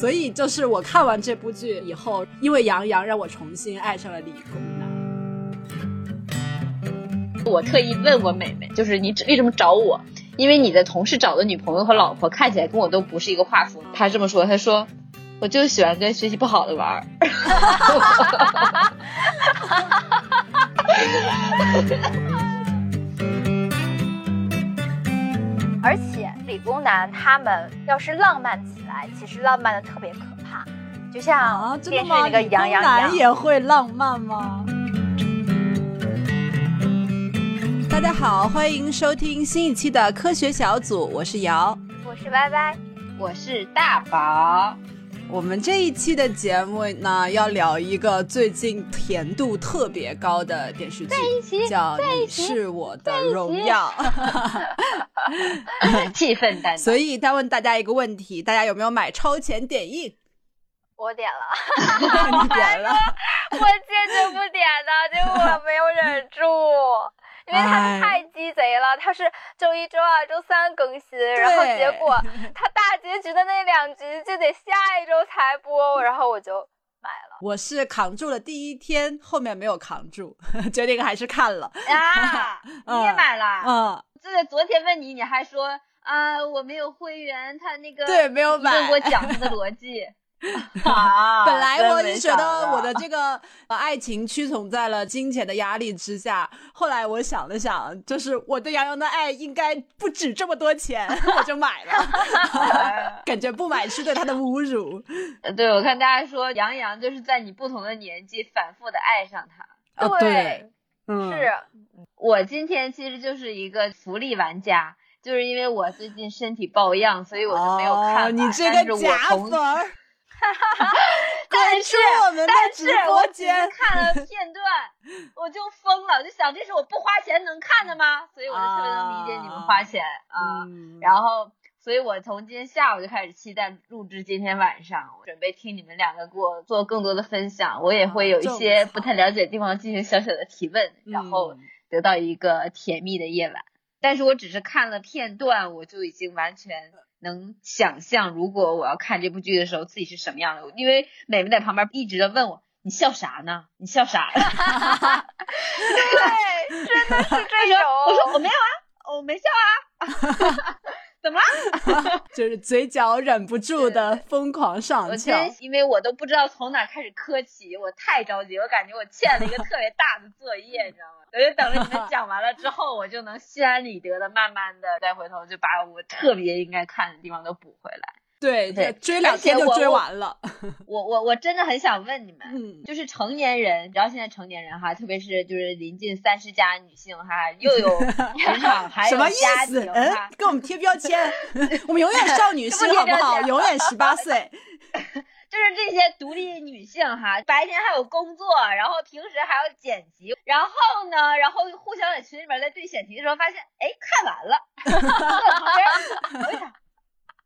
所以就是我看完这部剧以后，因为杨洋让我重新爱上了理工男。我特意问我妹妹，就是你为什么找我？因为你的同事找的女朋友和老婆看起来跟我都不是一个画风。她这么说，她说我就喜欢跟学习不好的玩儿。而且理工男他们要是浪漫起来，其实浪漫的特别可怕，就像电视那个杨洋洋也会浪漫吗？大家好，欢迎收听新一期的科学小组，我是瑶，我是歪歪，我是大宝。我们这一期的节目呢，要聊一个最近甜度特别高的电视剧，叫《你是我的荣耀》，气氛担当。所以再问大家一个问题：大家有没有买超前点映？我点了，你点了，我坚决不点的，结果我没有忍住。因为他太鸡贼了，他是周一、周二、周三更新，然后结果他大结局的那两集就得下一周才播，然后我就买了。我是扛住了第一天，后面没有扛住，决定还是看了。啊，你也买了？嗯，就在昨天问你，你还说啊我没有会员，他那个对没有买，问我讲他的逻辑。本来我就觉得我的这个爱情屈从在了金钱的压力之下，后来我想了想，就是我对杨洋的爱应该不止这么多钱，我就买了。感觉不买是对他的侮辱。对，我看大家说杨洋就是在你不同的年纪反复的爱上他。对，是我今天其实就是一个福利玩家，就是因为我最近身体抱恙，所以我就没有看。你这个假粉。哈哈哈！但是，但是我只看了片段，我就疯了，我就想这是我不花钱能看的吗？所以我就特别能理解你们花钱啊。然后，所以我从今天下午就开始期待录制今天晚上，我准备听你们两个给我做更多的分享，我也会有一些不太了解的地方进行小小的提问，然后得到一个甜蜜的夜晚。但是我只是看了片段，我就已经完全。能想象，如果我要看这部剧的时候，自己是什么样的？因为美美在旁边一直在问我：“你笑啥呢？你笑啥？” 对，真的是这种。我说我没有啊，我没笑啊。怎么了？就是嘴角忍不住的疯狂上翘，因为我都不知道从哪开始磕起，我太着急，我感觉我欠了一个特别大的作业，你知道吗？我就等着你们讲完了之后，我就能心安理得的慢慢的再回头就把我特别应该看的地方都补回来。对对，追两天就追完了。我我我真的很想问你们，就是成年人，你知道现在成年人哈，特别是就是临近三十加女性哈，又有 职场，还有家庭哈，给我们贴标签，我们永远少女心好不好？永远十八岁。就是这些独立女性哈，白天还有工作，然后平时还要剪辑，然后呢，然后互相在群里面在对选题的时候，发现哎看完了，我想。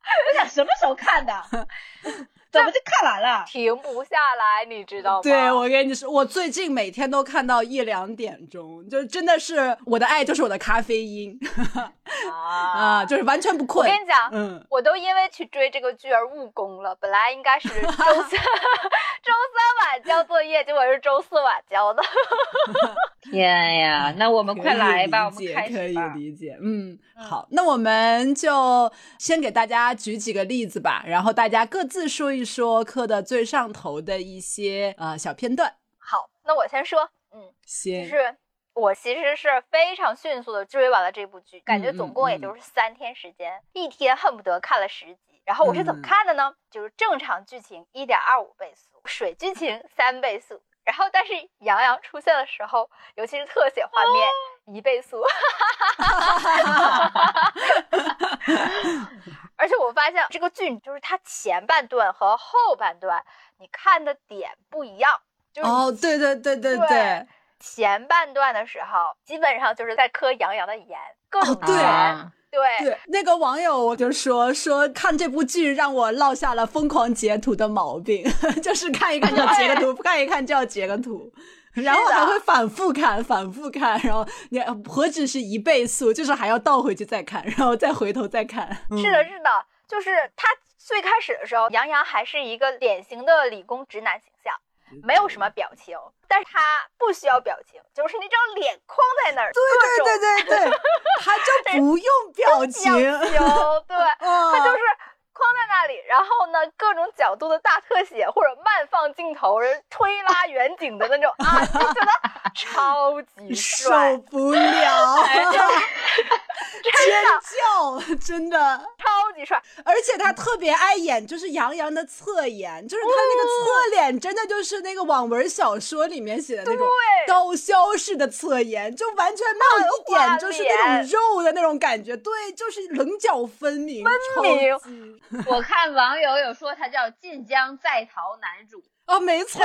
我想什么时候看的？怎么就看完了？停不下来，你知道吗？对，我跟你说，我最近每天都看到一两点钟，就真的是我的爱就是我的咖啡因 啊，就是完全不困。我跟你讲，嗯，我都因为去追这个剧而误工了。本来应该是 周三周三晚交作业，结果是周四晚交的。天呀，那我们快来吧，我们开始可以理解，嗯，好，那我们就先给大家举几个例子吧，然后大家各自说一。说课的最上头的一些呃小片段。好，那我先说，嗯，先是我其实是非常迅速的追完了这部剧，感觉总共也就是三天时间，一天恨不得看了十集。然后我是怎么看的呢？就是正常剧情一点二五倍速，水剧情 三倍速。然后但是杨洋出现的时候，尤其是特写画面一倍速。而且我发现这个剧就是它前半段和后半段，你看的点不一样。就是哦，对对对对对，前半段的时候基本上就是在磕杨洋的颜，各种颜。对对，那个网友我就说说看这部剧让我落下了疯狂截图的毛病，就是看一看就要截个图，看一看就要截个图。然后还会反复看，反复看，然后你何止是一倍速，就是还要倒回去再看，然后再回头再看。是的，是的，就是他最开始的时候，杨洋还是一个典型的理工直男形象，没有什么表情，但是他不需要表情，就是那张脸框在那儿，对对对对 对，他就不用表情，对，他就是。框在那里，然后呢，各种角度的大特写或者慢放镜头，人推拉远景的那种啊，就觉得超级帅，受不了，尖叫，真的超级帅，而且他特别爱演，就是杨洋的侧颜，就是他那个侧脸，真的就是那个网文小说里面写的那种刀削式的侧颜，就完全没有一点就是那种肉的那种感觉，对，就是棱角分明，分明。我看网友有说他叫晋江在逃男主。哦，没错，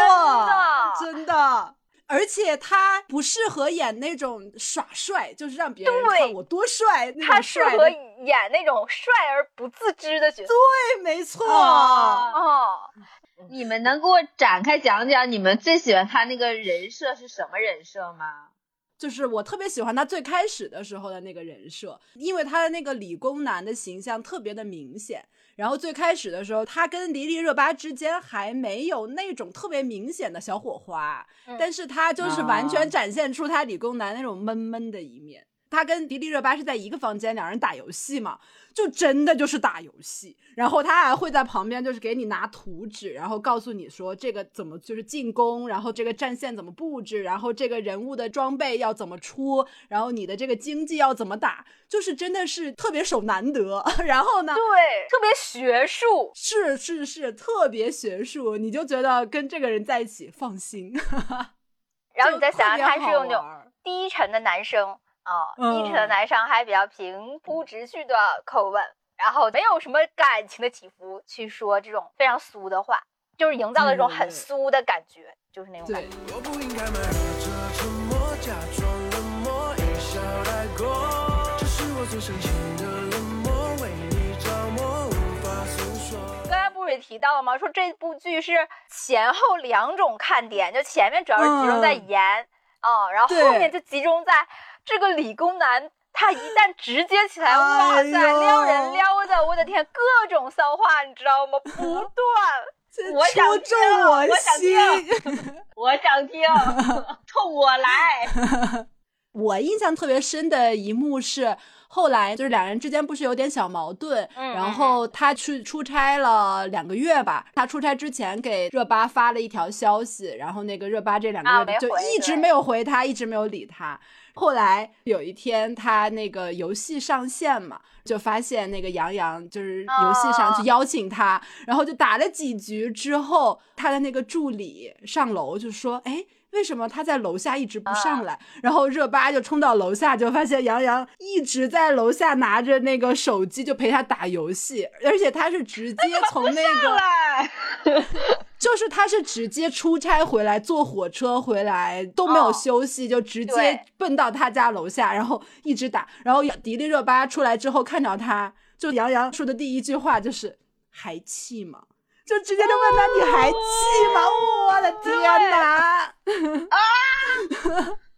真的，而且他不适合演那种耍帅，就是让别人看我多帅。他适合演那种帅而不自知的角色。对，没错。哦，你们能给我展开讲讲你们最喜欢他那个人设是什么人设吗？就是我特别喜欢他最开始的时候的那个人设，因为他的那个理工男的形象特别的明显。然后最开始的时候，他跟迪丽热巴之间还没有那种特别明显的小火花，但是他就是完全展现出他理工男那种闷闷的一面。他跟迪丽热巴是在一个房间，两人打游戏嘛，就真的就是打游戏。然后他还会在旁边，就是给你拿图纸，然后告诉你说这个怎么就是进攻，然后这个战线怎么布置，然后这个人物的装备要怎么出，然后你的这个经济要怎么打，就是真的是特别手难得。然后呢，对，特别学术，是是是，特别学术，你就觉得跟这个人在一起放心。然后你再想想，他是用那种低沉的男生。哦，低沉的男生还比较平铺直叙的口吻，然后没有什么感情的起伏，去说这种非常俗的话，就是营造了一种很苏的感觉，就是那种感觉。刚才不是也提到了吗？说这部剧是前后两种看点，就前面主要是集中在颜啊，然后后面就集中在。这个理工男，他一旦直接起来，哇塞，撩人撩的，我的天，各种骚话，你知道吗？不 断，我想听，我想听，我想听，冲我来。我印象特别深的一幕是，后来就是两人之间不是有点小矛盾，然后他去出差了两个月吧。他出差之前给热巴发了一条消息，然后那个热巴这两个月就一直没有回他，一直没有理他。后来有一天，他那个游戏上线嘛，就发现那个杨洋就是游戏上去邀请他，然后就打了几局之后，他的那个助理上楼就说：“哎。”为什么他在楼下一直不上来？然后热巴就冲到楼下，就发现杨洋一直在楼下拿着那个手机，就陪他打游戏。而且他是直接从那个，就是他是直接出差回来，坐火车回来都没有休息，就直接奔到他家楼下，然后一直打。然后迪丽热巴出来之后看着他，就杨洋说的第一句话就是还气吗？就直接就问他你还气吗？我的天哪！啊！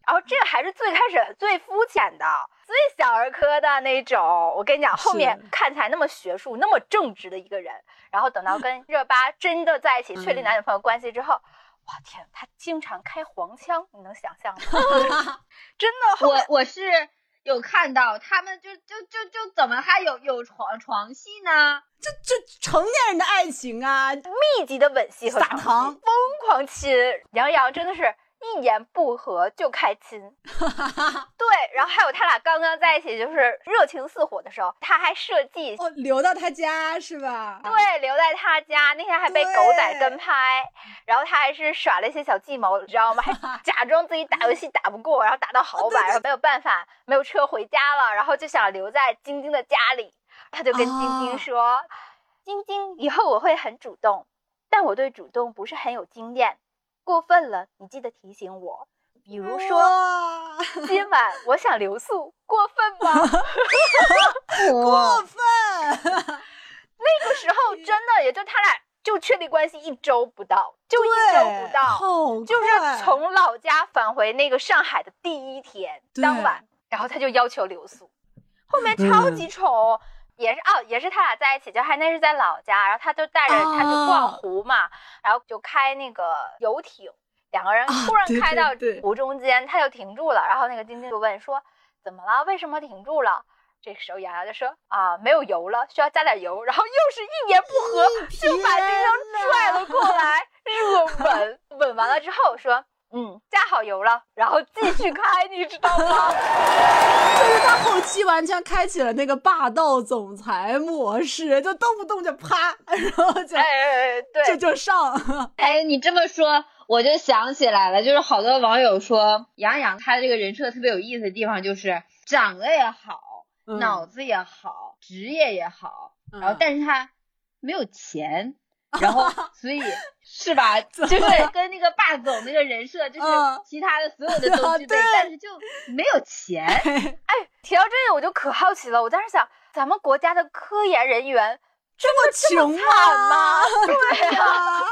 然 后这个还是最开始最肤浅的、最小儿科的那种。我跟你讲，后面看起来那么学术、那么正直的一个人，然后等到跟热巴真的在一起，确立男女朋友关系之后，哇天，他经常开黄腔，你能想象吗？真的，我我是。有看到他们就就就就怎么还有有床床戏呢？这这成年人的爱情啊，密集的吻戏和撒糖，疯狂亲，杨洋真的是。一言不合就开亲，对，然后还有他俩刚刚在一起就是热情似火的时候，他还设计哦留到他家是吧？对，留在他家那天还被狗仔跟拍，然后他还是耍了一些小计谋，你知道吗？还 假装自己打游戏打不过，然后打到好晚，然后没有办法，没有车回家了，然后就想留在晶晶的家里，他就跟晶晶说：“晶晶，以后我会很主动，但我对主动不是很有经验。”过分了，你记得提醒我。比如说，今晚我想留宿，过分吗？过分。那个时候 真的也就他俩就确立关系一周不到，就一周不到，就是从老家返回那个上海的第一天当晚，然后他就要求留宿。后面超级宠。也是哦，也是他俩在一起，就还那是在老家，然后他就带着他去逛湖嘛，然后就开那个游艇，两个人突然开到湖中间，他就停住了，然后那个晶晶就问说怎么了？为什么停住了？这个时候洋洋就说啊没有油了，需要加点油，然后又是一言不合就把晶晶拽了过来热吻，吻完了之后说。嗯，加好油了，然后继续开，你知道吗？就是他后期完全开启了那个霸道总裁模式，就动不动就啪，然后就哎对，就就上。哎，你这么说，我就想起来了，就是好多网友说杨洋他这个人设特别有意思的地方，就是长得也好，脑子也好，职业也好，然后但是他没有钱。然后，所以是吧？就是跟那个霸总那个人设，就是其他的所有的 都具备，但是就没有钱。哎，提到这个我就可好奇了。我当时想，咱们国家的科研人员这么穷吗？对呀。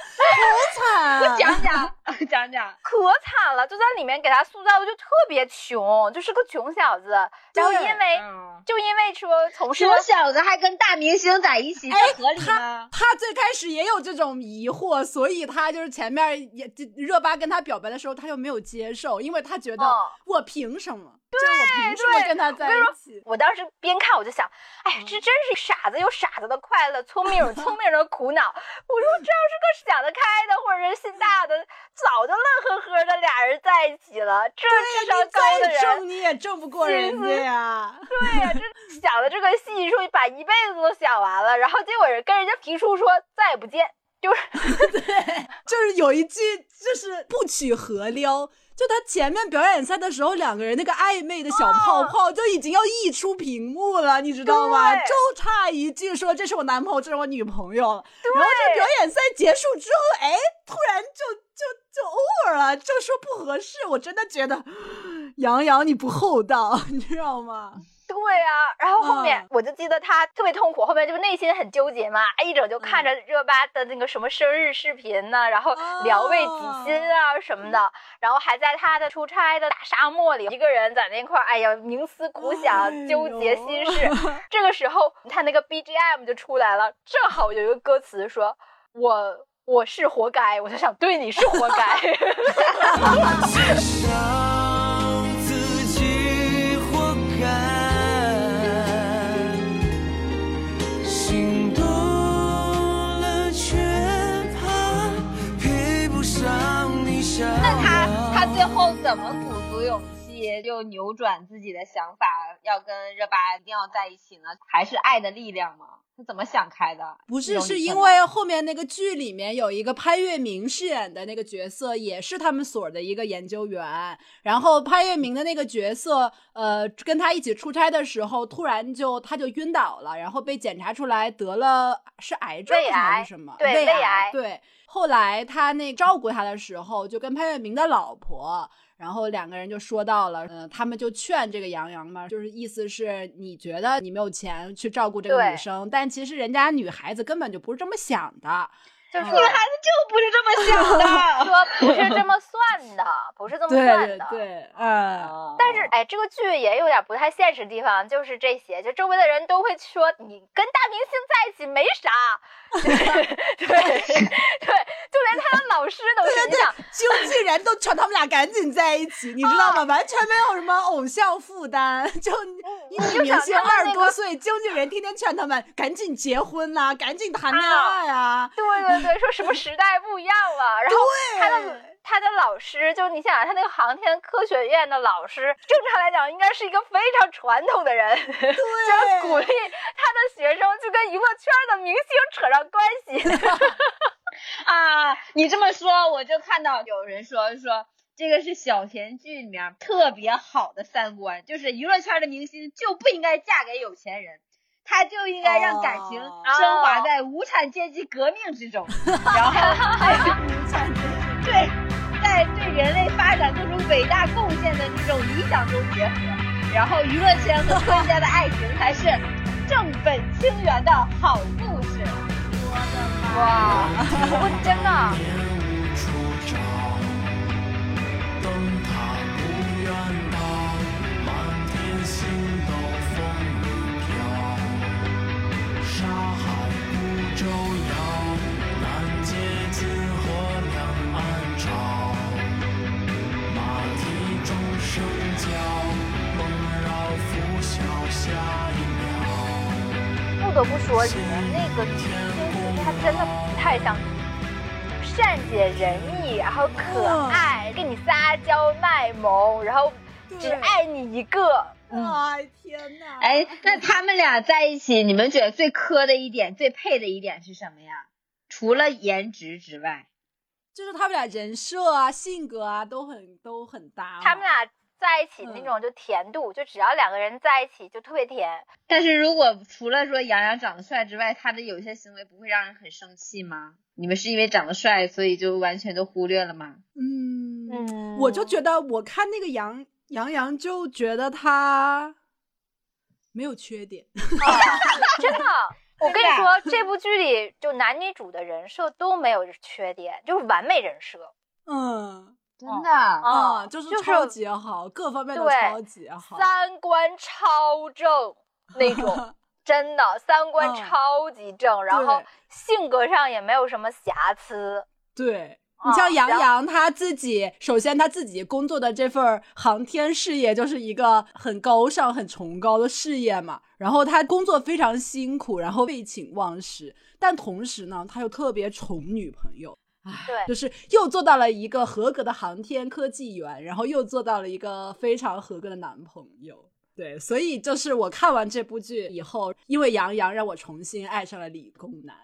好惨！讲讲 讲讲，可惨了！就在里面给他塑造的就特别穷，就是个穷小子。然后因为就因为说从穷小子还跟大明星在一起，这合理吗？他最开始也有这种疑惑，所以他就是前面也热巴跟他表白的时候，他就没有接受，因为他觉得我凭什么？对，我凭什么跟他在一起？我当时边看我就想，哎，这真是傻子有傻子的快乐，聪明有 聪明人的苦恼。我说这要是个想得开的或者是心大的，早就乐呵呵的俩人在一起了。这智商高的人，挣你也挣不过人家呀。对呀，这想的这个细，说把一辈子都想完了，然后结果人跟人家提出说再也不见，就是对，就是有一句就是不取何撩。就他前面表演赛的时候，两个人那个暧昧的小泡泡就已经要溢出屏幕了，你知道吗？就差一句说这是我男朋友，这是我女朋友了。然后这表演赛结束之后，哎，突然就就就 over 了，就说不合适。我真的觉得 杨洋你不厚道，你知道吗？对呀，然后后面我就记得他特别痛苦，后面就内心很纠结嘛，一整就看着热巴的那个什么生日视频呢，然后聊慰己心啊什么的，然后还在他的出差的大沙漠里，一个人在那块儿，哎呀冥思苦想，纠结心事。这个时候他那个 BGM 就出来了，正好有一个歌词说：“我我是活该。”我就想，对，你是活该。怎么鼓足勇气就扭转自己的想法，要跟热巴一定要在一起呢？还是爱的力量吗？他怎么想开的？不是，是因为后面那个剧里面有一个潘粤明饰演的那个角色，也是他们所的一个研究员。然后潘粤明的那个角色，呃，跟他一起出差的时候，突然就他就晕倒了，然后被检查出来得了是癌症还是什么？对，胃癌。对。后来他那照顾他的时候，就跟潘粤明的老婆，然后两个人就说到了，嗯，他们就劝这个杨洋嘛，就是意思是你觉得你没有钱去照顾这个女生，但其实人家女孩子根本就不是这么想的。就是女孩子就不是这么想的，说不是这么算的，不是这么算的。对对，嗯。但是哎，这个剧也有点不太现实的地方，就是这些，就周围的人都会说你跟大明星在一起没啥。对对对，就连他的老师都是这样，经纪人都劝他们俩赶紧在一起，你知道吗？完全没有什么偶像负担，就一女明星二十多岁，经纪人天天劝他们赶紧结婚呐，赶紧谈恋爱啊。对对。对，说什么时代不一样了，然后他的他的老师，就你想想，他那个航天科学院的老师，正常来讲应该是一个非常传统的人，对，就鼓励他的学生去跟娱乐圈的明星扯上关系。啊，你这么说，我就看到有人说说这个是小甜剧里面特别好的三观，就是娱乐圈的明星就不应该嫁给有钱人。他就应该让感情升华在无产阶级革命之中，然后 对，在对人类发展做出伟大贡献的这种理想中结合，然后娱乐圈和科学家的爱情才是正本清源的好故事。我的妈！哇，我真的。不得不说，里面那个女星他真的不太像善解人意，然后可爱，跟你撒娇卖萌，然后只爱你一个。哎天哪！哎，那他们俩在一起，你们觉得最磕的一点、最配的一点是什么呀？除了颜值之外，就是他们俩人设啊、性格啊都很都很搭。他们俩在一起那种就甜度，就只要两个人在一起就特别甜。但是如果除了说杨洋长得帅之外，他的有些行为不会让人很生气吗？你们是因为长得帅，所以就完全都忽略了吗？嗯嗯，我就觉得我看那个杨。杨洋就觉得他没有缺点，真的。我跟你说，这部剧里就男女主的人设都没有缺点，就是完美人设。嗯，真的啊，就是超级好，各方面都超级好，三观超正 那种，真的三观超级正，然后性格上也没有什么瑕疵。对。你像杨洋他自己，首先他自己工作的这份航天事业就是一个很高尚、很崇高的事业嘛。然后他工作非常辛苦，然后废寝忘食，但同时呢，他又特别宠女朋友，对，就是又做到了一个合格的航天科技员，然后又做到了一个非常合格的男朋友。对，所以就是我看完这部剧以后，因为杨洋让我重新爱上了理工男。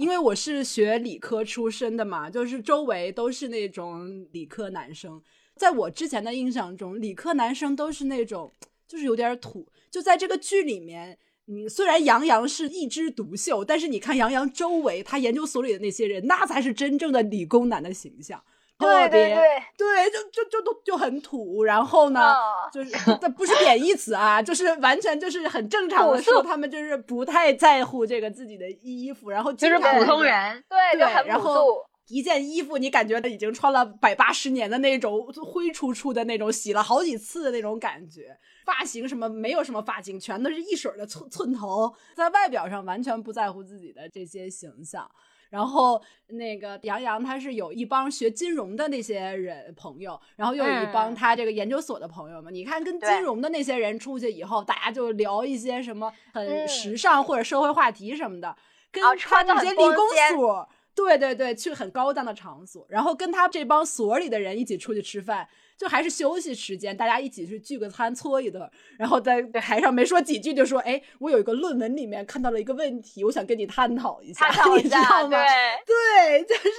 因为我是学理科出身的嘛，就是周围都是那种理科男生，在我之前的印象中，理科男生都是那种就是有点土。就在这个剧里面，你虽然杨洋是一枝独秀，但是你看杨洋周围他研究所里的那些人，那才是真正的理工男的形象。对对对对，就就就都就很土，然后呢，就是这不是贬义词啊，就是完全就是很正常的说，他们就是不太在乎这个自己的衣服，然后就是普通人，对对，然后一件衣服你感觉已经穿了百八十年的那种灰出出的那种，洗了好几次的那种感觉，发型什么没有什么发型，全都是一水的寸寸头，在外表上完全不在乎自己的这些形象。然后那个杨洋他是有一帮学金融的那些人朋友，然后又有一帮他这个研究所的朋友们。你看，跟金融的那些人出去以后，大家就聊一些什么很时尚或者社会话题什么的。跟他那些理工所，对对对，去很高档的场所，然后跟他这帮所里的人一起出去吃饭。就还是休息时间，大家一起去聚个餐，搓一顿，然后在台上没说几句就说：“哎，我有一个论文里面看到了一个问题，我想跟你探讨一下，你知道吗？”对，就是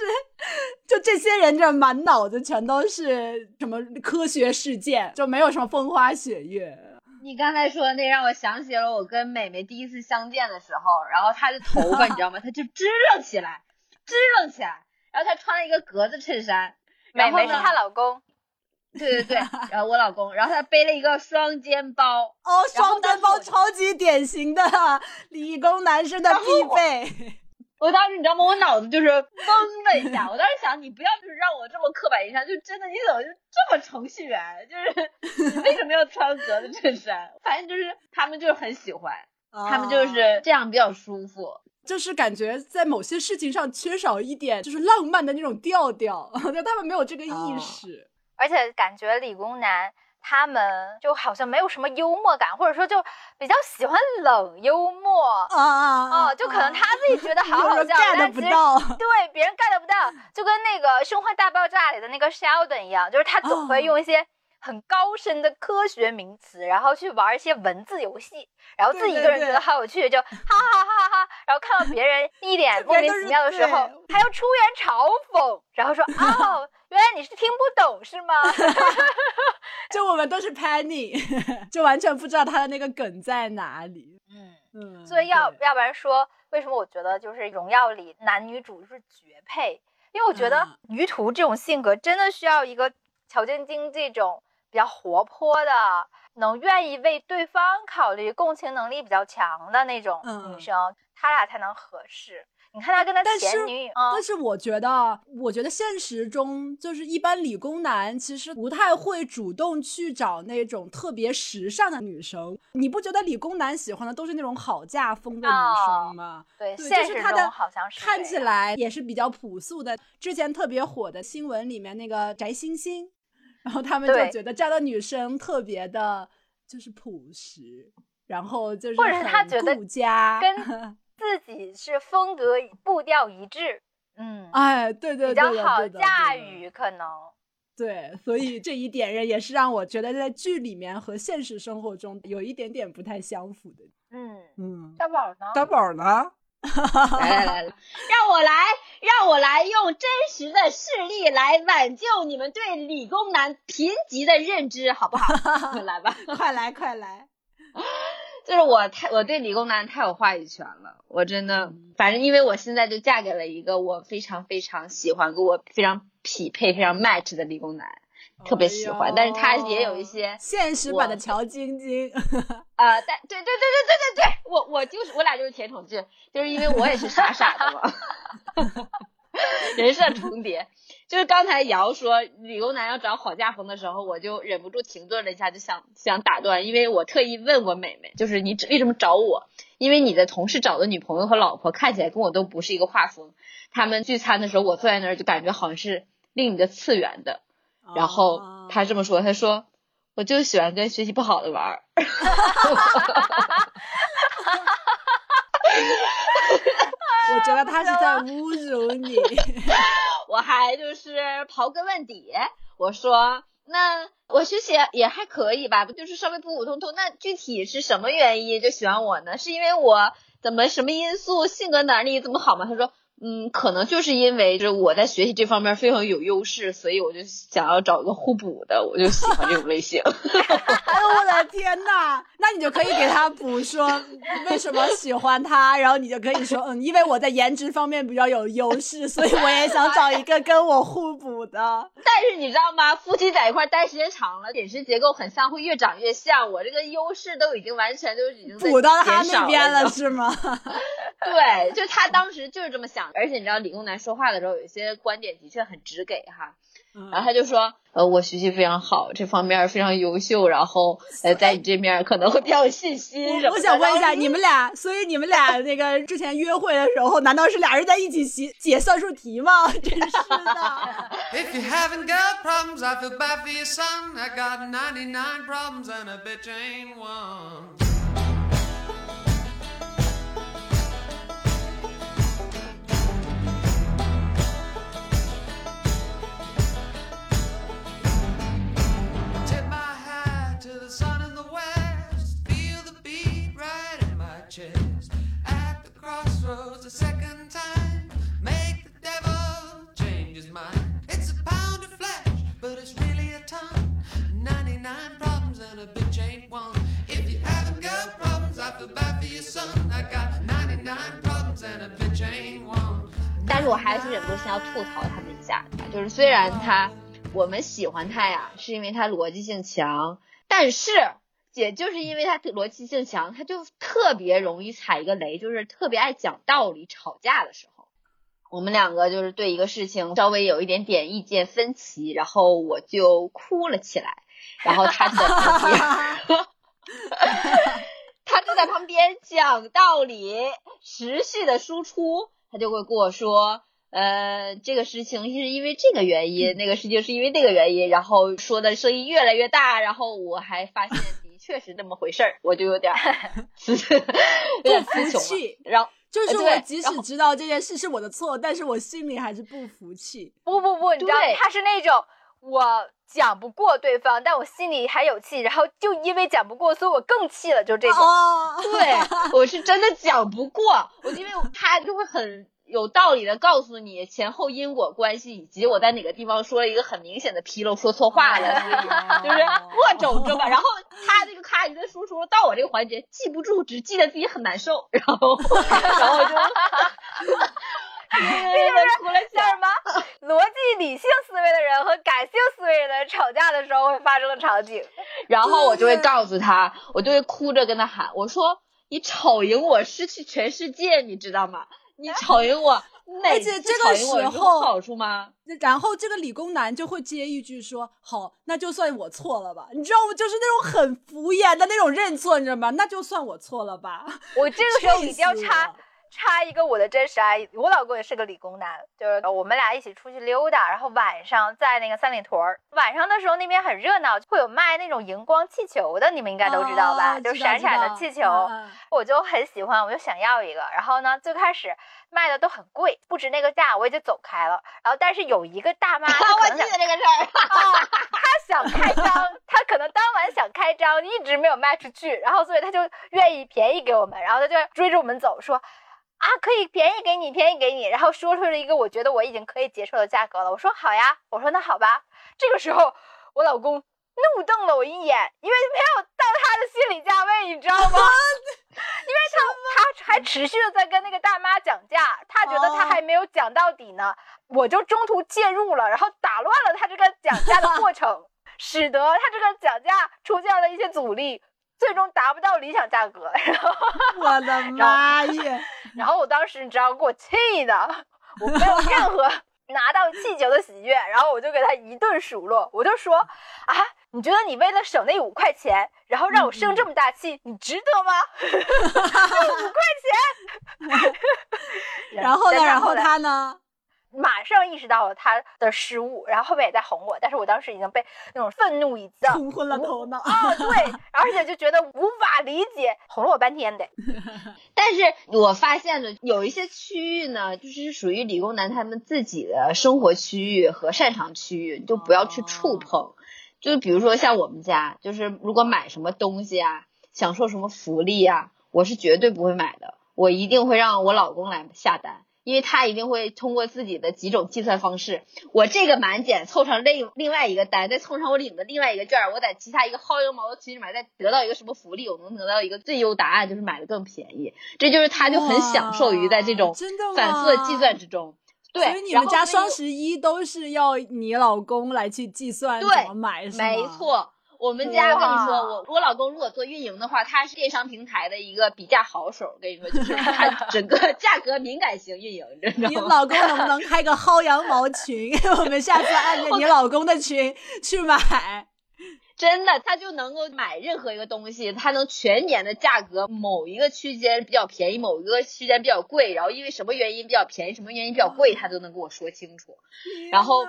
就这些人这满脑子全都是什么科学事件，就没有什么风花雪月。你刚才说的那让我想起了我跟美美第一次相见的时候，然后她的头发你知道吗？她就支棱起来，支棱起来，然后她穿了一个格子衬衫，美美是她老公。对对对，然后我老公，然后他背了一个双肩包，哦，双肩包超级典型的理工男生的必备。我当时你知道吗？我脑子就是懵了一下。我当时想，你不要就是让我这么刻板印象，就真的你怎么就这么程序员？就是你为什么要穿格子衬衫？反正就是他们就是很喜欢，他们就是这样比较舒服，就是感觉在某些事情上缺少一点就是浪漫的那种调调，就他们没有这个意识。而且感觉理工男他们就好像没有什么幽默感，或者说就比较喜欢冷幽默啊啊啊！就可能他自己觉得好好笑，但其实对别人 get 不到，就跟那个《生活大爆炸》里的那个 Sheldon 一样，就是他总会用一些很高深的科学名词，然后去玩一些文字游戏，然后自己一个人觉得好有趣，就哈哈哈哈，然后看到别人一 脸莫名其妙的时候，还要出言嘲讽，然后说 哦。原来你是听不懂是吗？就我们都是 Penny，就完全不知道他的那个梗在哪里。嗯嗯，所以要要不然说，为什么我觉得就是《荣耀》里男女主是绝配？因为我觉得于途这种性格真的需要一个乔晶晶这种比较活泼的，能愿意为对方考虑、共情能力比较强的那种女生，他俩才能合适。你看他跟他前女友，但是我觉得，我觉得现实中就是一般理工男其实不太会主动去找那种特别时尚的女生。你不觉得理工男喜欢的都是那种好嫁风的女生吗？对，现实中好像是看起来也是比较朴素的。之前特别火的新闻里面那个翟星星，然后他们就觉得这样的女生特别的，就是朴实。然后就是或者是他觉得顾家，跟 自己是风格步调一致，嗯，哎，对对对，比较好驾。驭，可能。对，所以这一点也是让我觉得在剧里面和现实生活中有一点点不太相符的。嗯，嗯，大宝呢？大宝呢？来来来来，让我来，让我来用真实的事例来挽救你们对理工男贫瘠的认知，好不好？来吧，快 来快来！就是我太我对理工男太有话语权了，我真的，反正因为我现在就嫁给了一个我非常非常喜欢、跟我非常匹配、非常 match 的理工男，特别喜欢，但是他也有一些现实版的乔晶晶。啊，但对对对对对对对，我我就是我俩就是甜宠剧，就是因为我也是傻傻的嘛，人设重叠。就是刚才瑶说理工男要找好嫁风的时候，我就忍不住停顿了一下，就想想打断，因为我特意问过美美，就是你为什么找我？因为你的同事找的女朋友和老婆看起来跟我都不是一个画风，他们聚餐的时候，我坐在那儿就感觉好像是另一个次元的。然后他这么说，他说我就喜欢跟学习不好的玩儿。我觉得他是在侮辱你。我还就是刨根问底，我说那我学习也还可以吧，不就是稍微普普通通？那具体是什么原因就喜欢我呢？是因为我怎么什么因素，性格哪里怎么好吗？他说。嗯，可能就是因为就是我在学习这方面非常有优势，所以我就想要找一个互补的，我就喜欢这种类型。哎呦我的天呐，那你就可以给他补说为什么喜欢他，然后你就可以说，嗯，因为我在颜值方面比较有优势，所以我也想找一个跟我互补的。但是你知道吗？夫妻在一块待时间长了，饮食结构很像，会越长越像。我这个优势都已经完全就已经补到他那边了，是吗？对，就他当时就是这么想。而且你知道理工男说话的时候，有一些观点的确很直给哈，然后他就说，呃，我学习非常好，这方面非常优秀，然后呃，在你这面可能会比较有信心。我想问一下，你们俩，所以你们俩那个之前约会的时候，难道是俩人在一起写解算术题吗？真是的。And a bitch ain't one. crossroads a second time. Make the devil change his mind. It's a pound of flesh, but it's really a ton. 99 problems and a bitch ain't one. If you haven't got problems, I feel bad for your son. I got 99 problems and a bitch ain't one. 但是我还是忍不住先要吐槽他们一下，就是虽然他我们喜欢他呀，是因为他逻辑性强，但是也就是因为他逻辑性强，他就特别容易踩一个雷，就是特别爱讲道理。吵架的时候，我们两个就是对一个事情稍微有一点点意见分歧，然后我就哭了起来，然后他就在旁边，他就在旁边讲道理，持续的输出，他就会跟我说，呃，这个事情是因为这个原因，那个事情是因为那个原因，然后说的声音越来越大，然后我还发现。确实这么回事儿，我就有点 有点服气。然后就是我即使知道这件事是我的错，但是我心里还是不服气。不不不，你知道他是那种我讲不过对方，但我心里还有气，然后就因为讲不过，所以我更气了，就这种。对，我是真的讲不过，我因为他就会很。有道理的告诉你前后因果关系，以及我在哪个地方说了一个很明显的纰漏，说错话了，就是各种知道吧？然后他这个咔一顿输出，到我这个环节记不住，只记得自己很难受，然后然后就，这就是叫什么？逻辑理性思维的人和感性思维的人吵架的时候会发生的场景。然后我就会告诉他，我就会哭着跟他喊，我说你吵赢我，失去全世界，你知道吗？你吵赢我，而且这个时候好处吗？然后这个理工男就会接一句说：“好，那就算我错了吧。”你知道吗？就是那种很敷衍的那种认错，你知道吗？那就算我错了吧。我这个时候一定要插插一个我的真实爱，我老公也是个理工男，就是我们俩一起出去溜达，然后晚上在那个三里屯儿，晚上的时候那边很热闹，会有卖那种荧光气球的，你们应该都知道吧？就闪闪的气球，我就很喜欢，我就想要一个。然后呢，最开始卖的都很贵，不值那个价，我也就走开了。然后但是有一个大妈，我记得这个事儿，她想开张，她可能当晚想开张，一直没有卖出去，然后所以她就愿意便宜给我们，然后她就追着我们走，说。啊，可以便宜给你，便宜给你，然后说出了一个我觉得我已经可以接受的价格了。我说好呀，我说那好吧。这个时候，我老公怒瞪了我一眼，因为没有到他的心理价位，你知道吗？因为他他还持续的在跟那个大妈讲价，他觉得他还没有讲到底呢，我就中途介入了，然后打乱了他这个讲价的过程，使得他这个讲价出现了一些阻力。最终达不到理想价格，然后 我的妈耶！然后我当时你知道给我气的，我没有任 何拿到气球的喜悦，然后我就给他一顿数落，我就说啊，你觉得你为了省那五块钱，然后让我生这么大气，你值得吗？五块钱。然后呢？然后他呢？马上意识到了他的失误，然后后面也在哄我，但是我当时已经被那种愤怒已经冲昏了头脑啊！对，而且就觉得无法理解，哄了我半天得。但是我发现了有一些区域呢，就是属于理工男他们自己的生活区域和擅长区域，就不要去触碰。就比如说像我们家，就是如果买什么东西啊，享受什么福利啊，我是绝对不会买的，我一定会让我老公来下单。因为他一定会通过自己的几种计算方式，我这个满减凑成另另外一个单，再凑上我领的另外一个券，我在其他一个薅羊毛的群里面再得到一个什么福利，我能得到一个最优答案，就是买的更便宜。这就是他就很享受于在这种反复的计算之中。对，所以你们家双十一都是要你老公来去计算怎么买，是吗？没错。我们家跟你说，我我老公如果做运营的话，他是电商平台的一个比价好手。跟你说，就是他 整个价格敏感型运营，你老公能不能开个薅羊毛群？我们下次按着你老公的群去买。真的，他就能够买任何一个东西，他能全年的价格某一个区间比较便宜，某一个区间比较贵，然后因为什么原因比较便宜，什么原因比较贵，他都能跟我说清楚。然后，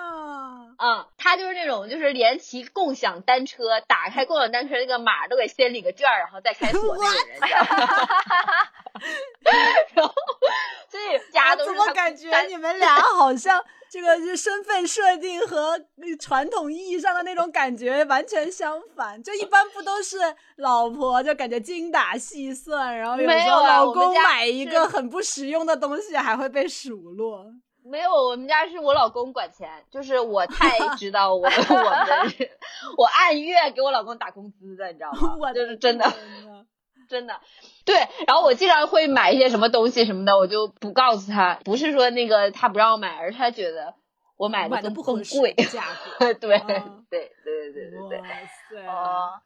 嗯，他就是那种，就是连骑共享单车，打开共享单车那个码都给先领个券，然后再开锁那种人。然后，所以家都是。怎么感觉你们俩好像？这个是身份设定和传统意义上的那种感觉完全相反，就一般不都是老婆就感觉精打细算，然后有时候老公买一个很不实用的东西还会被数落。没有，我们家是我老公管钱，就是我太 知道我 我们我按月给我老公打工资的，你知道吗？就是真的。真的，对，然后我经常会买一些什么东西什么的，我就不告诉他，不是说那个他不让我买，而是他觉得我买的不更贵，价 格，对，对，对，对，对，对，对，哦，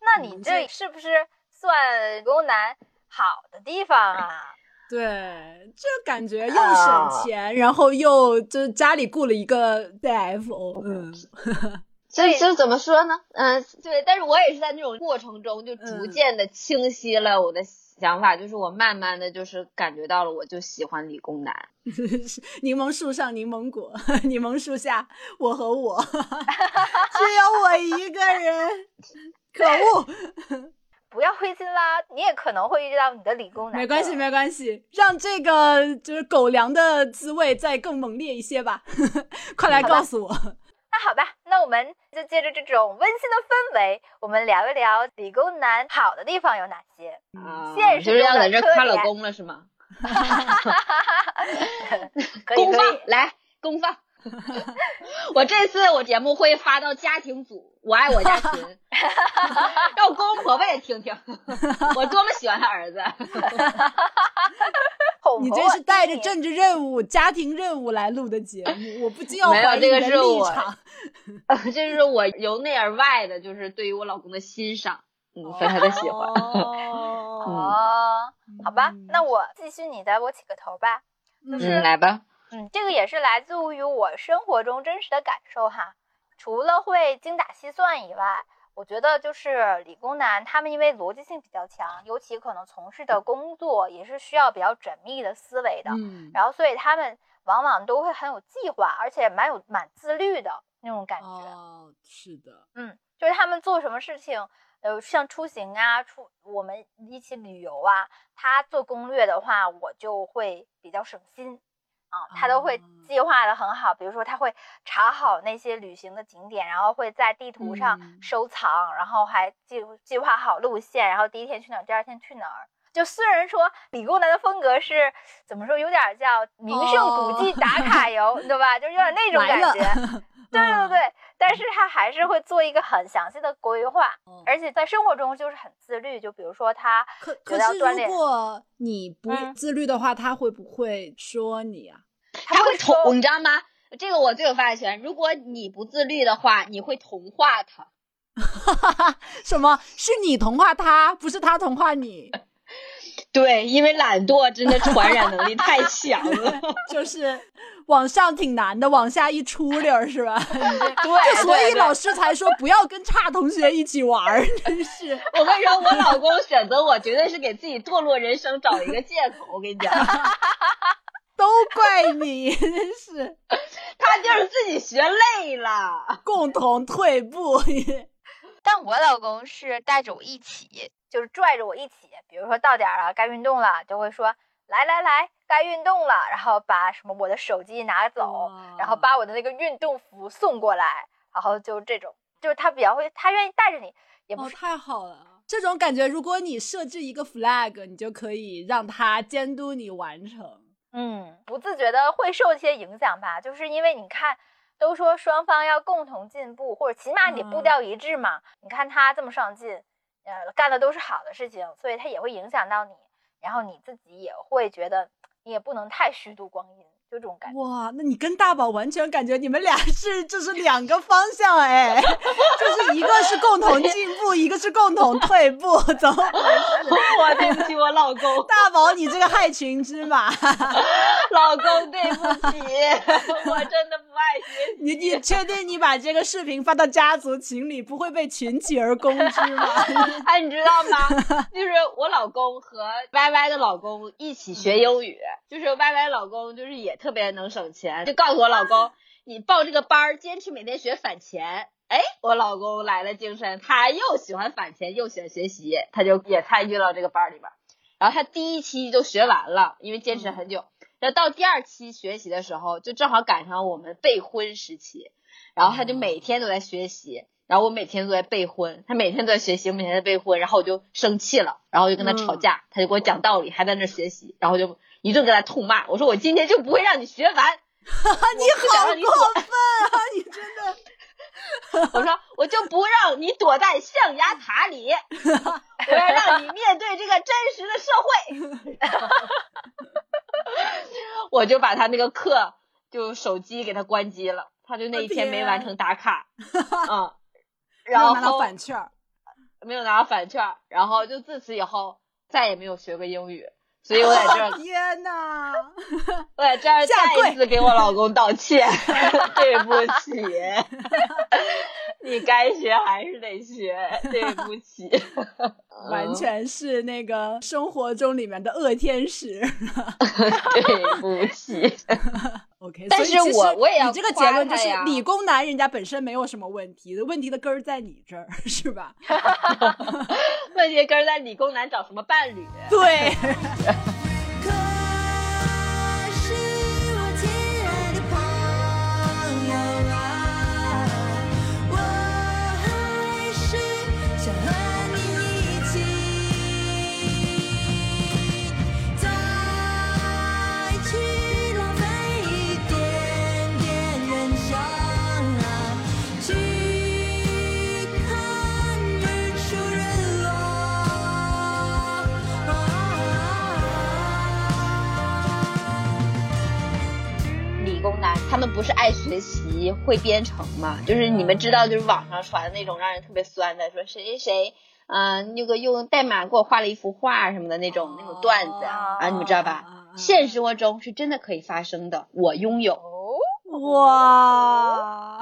那你这是不是算工男好的地方啊？对，就感觉又省钱，然后又就家里雇了一个 CFO，嗯。所以就怎么说呢？嗯，对，但是我也是在那种过程中就逐渐的清晰了我的想法，就是我慢慢的就是感觉到了，我就喜欢理工男。柠檬树上柠檬果，柠檬树下我和我，只有我一个人，可恶！不要灰心啦，你也可能会遇到你的理工男。没关系，没关系，让这个就是狗粮的滋味再更猛烈一些吧。快来告诉我。那好吧，那我们就借着这种温馨的氛围，我们聊一聊理工男好的地方有哪些。现实就是要在这夸老公了是吗？哈哈哈哈哈公放来公放。我这次我节目会发到家庭组，我爱我家群，让我公公婆婆也听听，我多么喜欢他儿子。你这是带着政治任务、家庭任务来录的节目，我不禁要怀疑你的立场。这是我由内而外的，就是对于我老公的欣赏，嗯，和他的喜欢。哦，好吧，那我继续，你的我起个头吧。嗯，来吧。嗯，这个也是来自于我生活中真实的感受哈。除了会精打细算以外，我觉得就是理工男，他们因为逻辑性比较强，尤其可能从事的工作也是需要比较缜密的思维的，嗯，然后所以他们往往都会很有计划，而且蛮有蛮自律的那种感觉。哦，是的，嗯，就是他们做什么事情，呃，像出行啊，出我们一起旅游啊，他做攻略的话，我就会比较省心。啊，他都会计划的很好，比如说他会查好那些旅行的景点，然后会在地图上收藏，然后还计计划好路线，然后第一天去哪儿，第二天去哪儿。就虽然说理工男的风格是怎么说，有点叫名胜古迹打卡游，对吧？就是有点那种感觉。对对对，但是他还是会做一个很详细的规划，而且在生活中就是很自律。就比如说他可可是如果你不自律的话，他会不会说你啊？他会同，你知道吗？这个我最有发言权。如果你不自律的话，你会同化他。什么是你同化他，不是他同化你？对，因为懒惰真的传染能力太强了，就是往上挺难的，往下一出溜儿是吧？对，所以老师才说不要跟差同学一起玩儿。真是，我跟你说，我老公选择我绝对是给自己堕落人生找一个借口。我跟你讲。都怪你，真是，他就是自己学累了，共同退步。但我老公是带着我一起，就是拽着我一起。比如说到点了，该运动了，就会说来来来，该运动了。然后把什么我的手机拿走，然后把我的那个运动服送过来，然后就这种，就是他比较会，他愿意带着你，也不是太好了。这种感觉，如果你设置一个 flag，你就可以让他监督你完成。嗯，不自觉的会受一些影响吧，就是因为你看，都说双方要共同进步，或者起码你步调一致嘛。你看他这么上进，呃，干的都是好的事情，所以他也会影响到你，然后你自己也会觉得你也不能太虚度光阴。就这种感觉哇，那你跟大宝完全感觉你们俩 是就是两个方向哎，就是一个是共同进步，一个是共同退步，怎么 回事？我对不起我老公，大宝你这个害群之马，老公对不起，我真的不爱学习。你你确定你把这个视频发到家族群里不会被群起而攻之吗？哎，你知道吗？就是我老公和歪歪的老公一起学英语，就是歪歪老公就是也。特别能省钱，就告诉我老公，你报这个班儿，坚持每天学反钱。哎，我老公来了精神，他又喜欢反钱，又喜欢学习，他就也参与到这个班里边。然后他第一期就学完了，因为坚持很久。然后到第二期学习的时候，就正好赶上我们备婚时期，然后他就每天都在学习，然后我每天都在备婚，他每天都在学习，我每天在备婚，然后我就生气了，然后就跟他吵架，他就给我讲道理，还在那学习，然后就。一顿给他痛骂，我说我今天就不会让你学完，你好过分啊！你真的，我说我就不让你躲在象牙塔里，我要让你面对这个真实的社会。我就把他那个课就手机给他关机了，他就那一天没完成打卡，嗯，然后拿到返券，没有拿到返券，然后就自此以后再也没有学过英语。所以我在这儿，天哪！我在这儿再一次给我老公道歉，对不起。你该学还是得学，对不起。完全是那个生活中里面的恶天使。对不起。OK，但是我我也要你这个结论就是理工男人家本身没有什么问题，问题的根儿在你这儿，是吧？问题根儿在理工男找什么伴侣？对。他们不是爱学习会编程嘛？就是你们知道，就是网上传的那种让人特别酸的，说谁谁谁，嗯，那个用代码给我画了一幅画什么的那种那种段子啊，你们知道吧？现实生活中是真的可以发生的，我拥有。哇，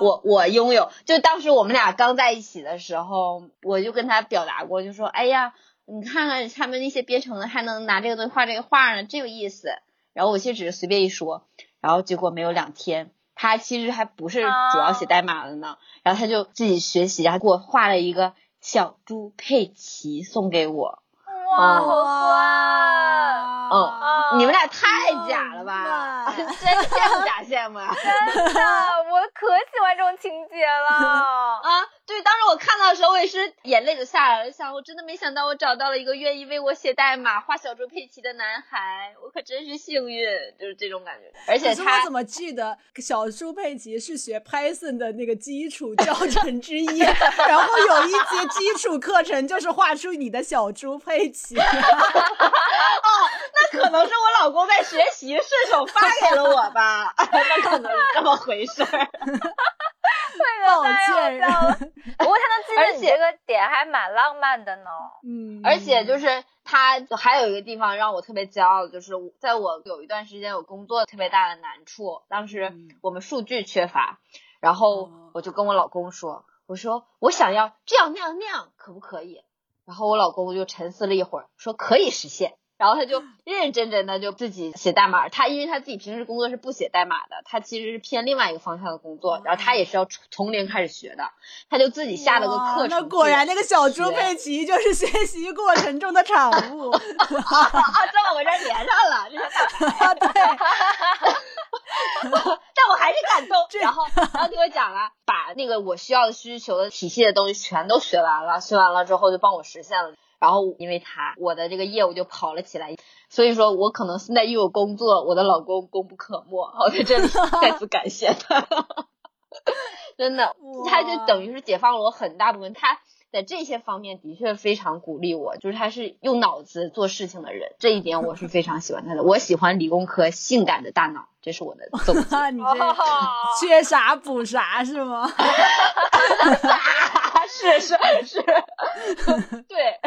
我我拥有，就当时我们俩刚在一起的时候，我就跟他表达过，就说，哎呀，你看看他们那些编程的还能拿这个东西画这个画呢，真有意思。然后我其实只是随便一说，然后结果没有两天，他其实还不是主要写代码的呢，然后他就自己学习，然后给我画了一个小猪佩奇送给我。哇，好酸！哦，你们俩太假了吧？真羡慕假羡慕啊！真的，我可喜欢这种情节了 啊！对，当时我看到的时候，我也是眼泪就下来了，想我真的没想到我找到了一个愿意为我写代码、画小猪佩奇的男孩，我可真是幸运，就是这种感觉。而且他我怎么记得小猪佩奇是学 Python 的那个基础教程之一，然后有一节基础课程就是画出你的小猪佩奇。哦，那可能是我老公在学习顺手发给了我吧，那可能是这么回事儿。抱歉，不过他能记得你这个点还蛮浪漫的呢。嗯，而且就是他还有一个地方让我特别骄傲，就是在我有一段时间有工作特别大的难处，当时我们数据缺乏，然后我就跟我老公说，我说我想要这样那样那样，可不可以？然后我老公就沉思了一会儿，说可以实现。然后他就认 认真真的就自己写代码，他因为他自己平时工作是不写代码的，他其实是偏另外一个方向的工作，然后他也是要从零开始学的，他就自己下了个课程。那果然那个小猪佩奇就是学习过程中的产物 啊！正好我这连上了，这是大 对。然后然后给我讲了，把那个我需要的需求的体系的东西全都学完了，学完了之后就帮我实现了。然后因为他，我的这个业务就跑了起来，所以说我可能现在又有工作，我的老公功不可没，我在这里 再次感谢他，真的，他就等于是解放了我很大部分，他在这些方面的确非常鼓励我，就是他是用脑子做事情的人，这一点我是非常喜欢他的，我喜欢理工科性感的大脑，这是我的总结。你这缺啥补啥是吗？是是是，对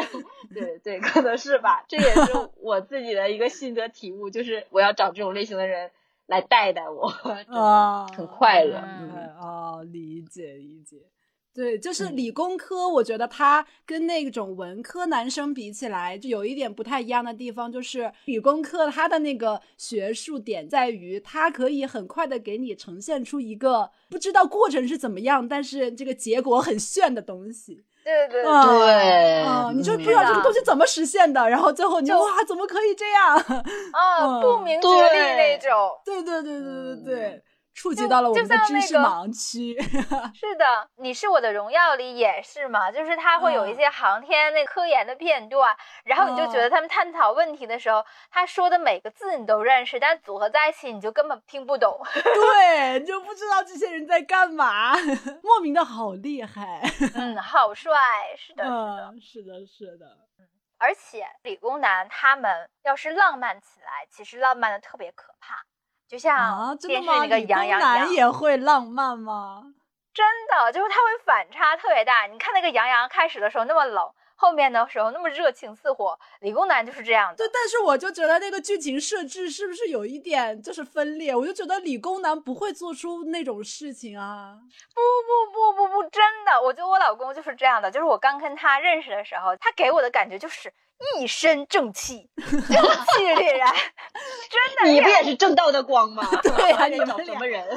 对对，可能是吧。这也是我自己的一个心得体悟，就是我要找这种类型的人来带带我，啊，很快乐。哦，理解理解。对，就是理工科，我觉得他跟那种文科男生比起来，就有一点不太一样的地方，就是理工科他的那个学术点在于，它可以很快的给你呈现出一个不知道过程是怎么样，但是这个结果很炫的东西。对对对，啊，你就不知道这个东西怎么实现的，然后最后你就哇，怎么可以这样？啊，不明觉厉那种。对对对对对对。触及到了我们的知识盲区。是的，你是我的荣耀里也是嘛，就是他会有一些航天那科研的片段，然后你就觉得他们探讨问题的时候，他说的每个字你都认识，但组合在一起你就根本听不懂。对，你就不知道这些人在干嘛，莫名的好厉害。嗯，好帅，是的，是的，是的，是的。嗯，而且理工男他们要是浪漫起来，其实浪漫的特别可怕。就像电视那个杨洋洋也会浪漫吗？真的，就是他会反差特别大。你看那个杨洋开始的时候那么冷，后面的时候那么热情似火。理工男就是这样的。对，但是我就觉得那个剧情设置是不是有一点就是分裂？我就觉得理工男不会做出那种事情啊。不不不不不，真的，我觉得我老公就是这样的。就是我刚跟他认识的时候，他给我的感觉就是。一身正气，正气凛然，真的。你不也是正道的光吗？对呀，你找什么人？真的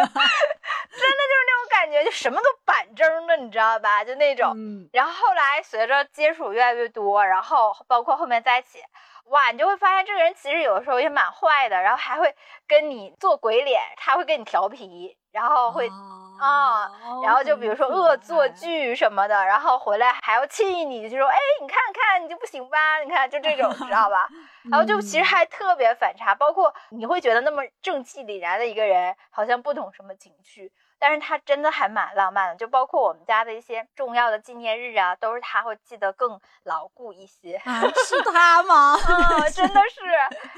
就是那种感觉，就什么都板正的，你知道吧？就那种。然后后来随着接触越来越多，然后包括后面在一起，哇，你就会发现这个人其实有的时候也蛮坏的，然后还会跟你做鬼脸，他会跟你调皮。然后会啊，然后就比如说恶作剧什么的，然后回来还要气你，就说哎，你看看你就不行吧？你看就这种，知道吧？然后就其实还特别反差，包括你会觉得那么正气凛然的一个人，好像不懂什么情绪，但是他真的还蛮浪漫的，就包括我们家的一些重要的纪念日啊，都是他会记得更牢固一些。啊，是他吗？嗯，真的是。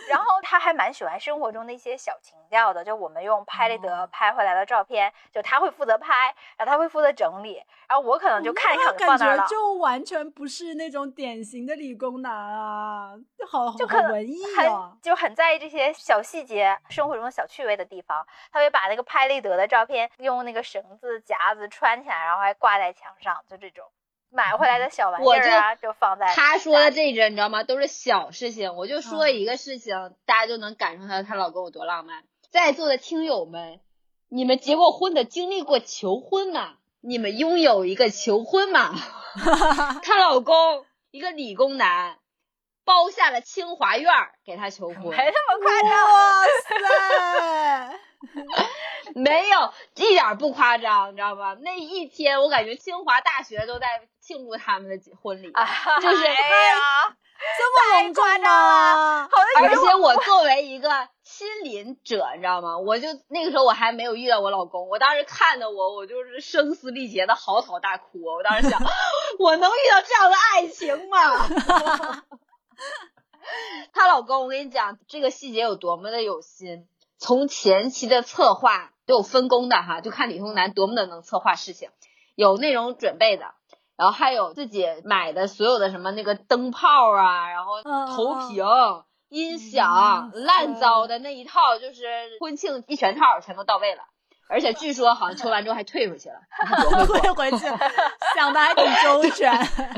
然后他还蛮喜欢生活中的一些小情调的，就我们用拍立得拍回来的照片，就他会负责拍，然后他会负责整理，然后我可能就看一看就放那儿了。就完全不是那种典型的理工男啊，就好就很文艺啊，就很在意这些小细节、生活中的小趣味的地方。他会把那个拍立得的照片用那个绳子夹子穿起来，然后还挂在墙上，就这种。买回来的小玩意儿啊，就放在他说的这些，你知道吗？都是小事情。我就说一个事情，大家就能感受到她老公有多浪漫。在座的听友们，你们结过婚的，经历过求婚吗？你们拥有一个求婚吗？她老公一个理工男，包下了清华院给她求婚，没那么夸张。哇塞！没有一点不夸张，你知道吗？那一天我感觉清华大学都在庆祝他们的婚礼，就是哎呀，这么隆重啊！而且我作为一个亲临者，你知道吗？我就那个时候我还没有遇到我老公，我当时看的我，我就是声嘶力竭的嚎啕大哭。我当时想，我能遇到这样的爱情吗？她老公，我跟你讲，这个细节有多么的有心。从前期的策划都有分工的哈，就看李通南多么的能策划事情，有内容准备的，然后还有自己买的所有的什么那个灯泡啊，然后投屏、音响、烂糟的那一套，就是婚庆一全套全都到位了，而且据说好像求完之后还退回去了，退回去，想的还挺周全，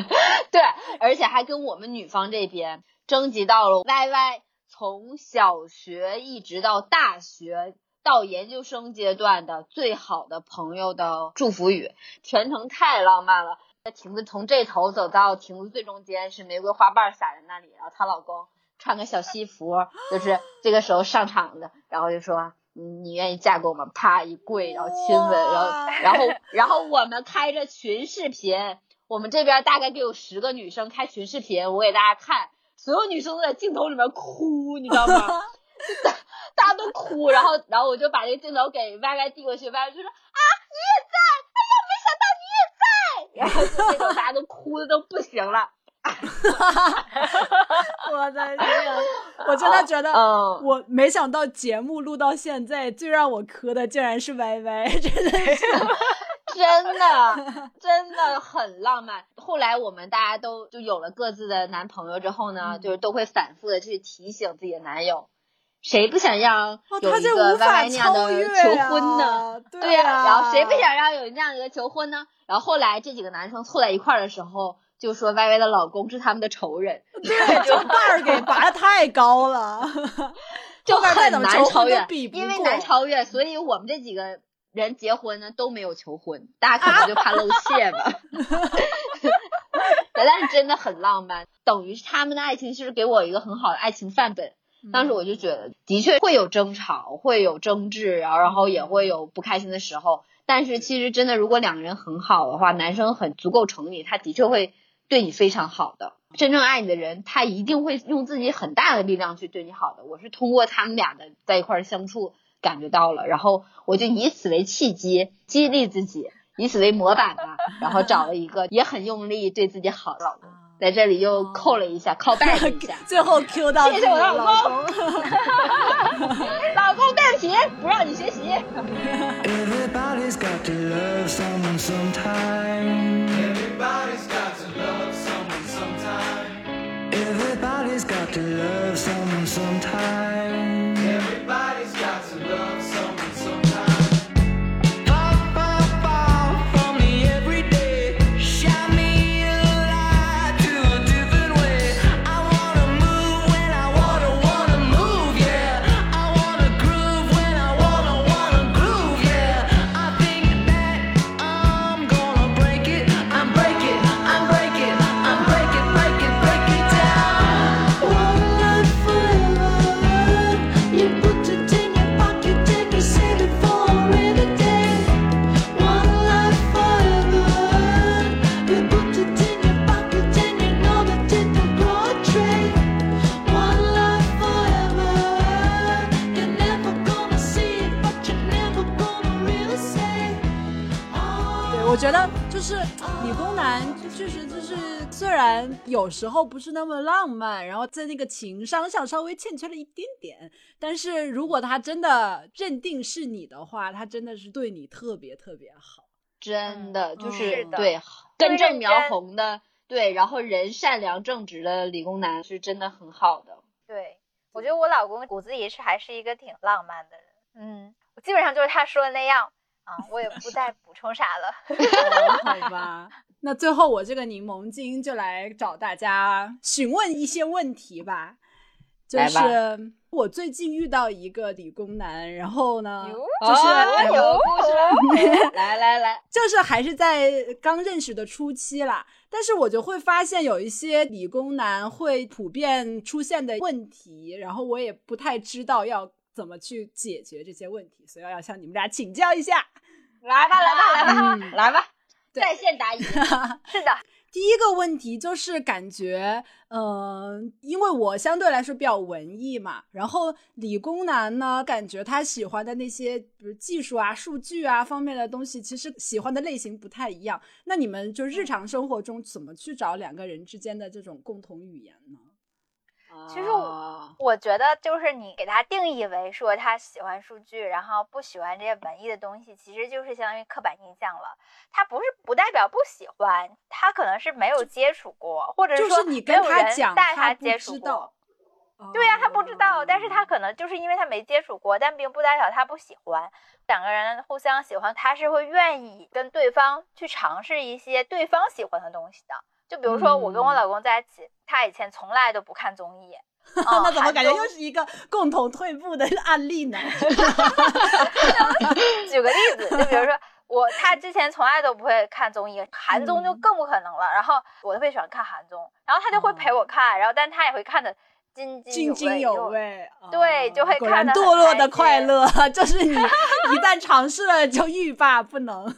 对，而且还跟我们女方这边征集到了 YY。从小学一直到大学到研究生阶段的最好的朋友的祝福语，全程太浪漫了。那亭子从这头走到亭子最中间是玫瑰花瓣撒在那里，然后她老公穿个小西服，就是这个时候上场的，然后就说：“你愿意嫁给我吗？”啪一跪，然后亲吻，然后然后然后我们开着群视频，我们这边大概得有十个女生开群视频，我给大家看。所有女生都在镜头里面哭，你知道吗？大大家都哭，然后然后我就把这个镜头给歪歪递过去歪歪就说啊你也在，哎呀没想到你也在，然后就那种大家都哭的都不行了。我的天，我真的觉得，我没想到节目录到现在最让我磕的竟然是歪歪真的是。真的 真的很浪漫。后来我们大家都就有了各自的男朋友之后呢，就是都会反复的去提醒自己的男友，谁不想让有一个 Y Y 那样的求婚呢？对呀，然后谁不想让有这样一个求婚呢？然后后来这几个男生凑在一块儿的时候，就说 Y Y 的老公是他们的仇人，对，就把儿给拔的太高了，就很难超越，因为难超越，所以我们这几个。人结婚呢都没有求婚，大家可能就怕露怯吧。但是真的很浪漫，等于是他们的爱情是给我一个很好的爱情范本。当时我就觉得，的确会有争吵，会有争执，然后然后也会有不开心的时候。但是其实真的，如果两个人很好的话，男生很足够宠你，他的确会对你非常好的。真正爱你的人，他一定会用自己很大的力量去对你好的。我是通过他们俩的在一块儿相处。感觉到了然后我就以此为契机激励自己以此为模板吧然后找了一个也很用力对自己好的老公在这里又扣了一下靠背了一下最后 q 到了谢谢我的老公老公对不起不让你学习 everybody's got to love someone some time everybody's got to love someone some time everybody's got to love someone some time 有时候不是那么浪漫，然后在那个情商上稍微欠缺了一点点，但是如果他真的认定是你的话，他真的是对你特别特别好，真的就是是的对对根正苗红的，对，然后人善良正直的理工男是真的很好的。对，我觉得我老公骨子里是还是一个挺浪漫的人。嗯，我基本上就是他说的那样啊，我也不再补充啥了。哦好吧。那最后我这个柠檬精就来找大家询问一些问题吧，就是我最近遇到一个理工男，然后呢，就是哦哎有故事了，来来来，就是还是在刚认识的初期啦，但是我就会发现有一些理工男会普遍出现的问题，然后我也不太知道要怎么去解决这些问题，所以要向你们俩请教一下。来吧来吧来吧嗯。来吧，对在线答疑。是的，第一个问题就是感觉，嗯、因为我相对来说比较文艺嘛，然后理工男呢，感觉他喜欢的那些，比如技术啊、数据啊方面的东西，其实喜欢的类型不太一样。那你们就日常生活中怎么去找两个人之间的这种共同语言呢？其实我觉得就是你给他定义为说他喜欢数据，然后不喜欢这些文艺的东西，其实就是相当于刻板印象了。他不是不代表不喜欢，他可能是没有接触过，或者说你没有跟他人讲，带他接触过。。对呀、他不知道，但是他哦可能就是因为他没接触过，但并不代表他不喜欢。两个人互相喜欢，他是会愿意跟对方去尝试一些对方喜欢的东西的。就比如说我跟我嗯老公在一起，他以前从来都不看综艺，嗯那怎么感觉又是一个共同退步的案例呢？举个例子，就比如说我，他之前从来都不会看综艺，韩综就嗯更不可能了。然后我特别喜欢看韩综，然后他就会陪我看，然后但他也会看的津津有味，对就会看得堕落的快乐，就是你一旦尝试了就欲罢不能。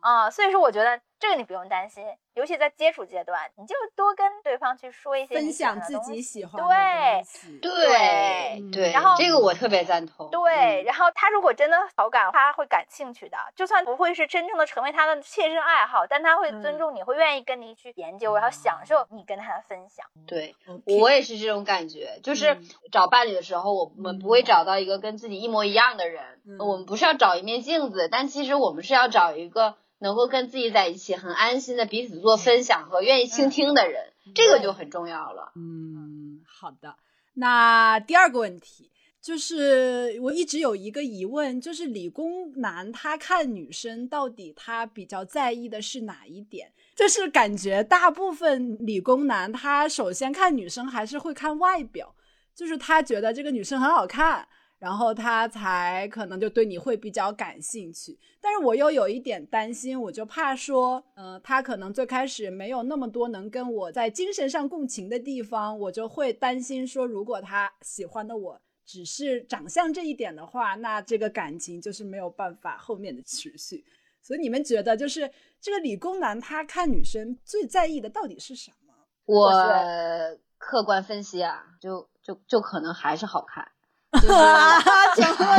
啊、所以说我觉得这个你不用担心，尤其在接触阶段，你就多跟对方去说一些你分享自己喜欢的对东西。对嗯对，然后这个我特别赞同。对，嗯然后他如果真的好感，他会感兴趣的，就算不会是真正的成为他的切身爱好，但他会尊嗯重你，会愿意跟你去研究，然后享受你跟他的分享。对，我也是这种感觉，就是嗯找伴侣的时候，我们不会找到一个跟自己一模一样的人，嗯我们不是要找一面镜子，但其实我们是要找一个能够跟自己在一起很安心的彼此做分享和愿意倾听的人，这个就很重要了。嗯，好的。那第二个问题就是，我一直有一个疑问，就是理工男他看女生到底他比较在意的是哪一点？就是感觉大部分理工男他首先看女生还是会看外表，就是他觉得这个女生很好看，然后他才可能就对你会比较感兴趣。但是我又有一点担心，我就怕说，呃，他可能最开始没有那么多能跟我在精神上共情的地方，我就会担心说，如果他喜欢的我只是长相这一点的话，那这个感情就是没有办法后面的持续。所以你们觉得，就是这个理工男他看女生最在意的到底是什么？我我客观分析啊，就就就可能还是好看，就是啊，怎 么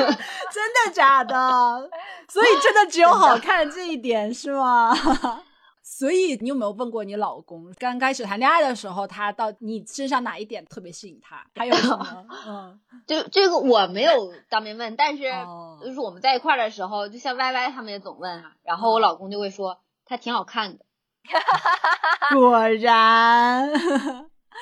真的假的？所以真的只有好看这一点是吗？所以你有没有问过你老公，刚开始谈恋爱的时候，他到你身上哪一点特别吸引他？还有什么？嗯，就这个我没有当面问，但是哦就是我们在一块儿的时候，就像 Y Y 他们也总问啊，然后我老公就会说他挺好看的。果然，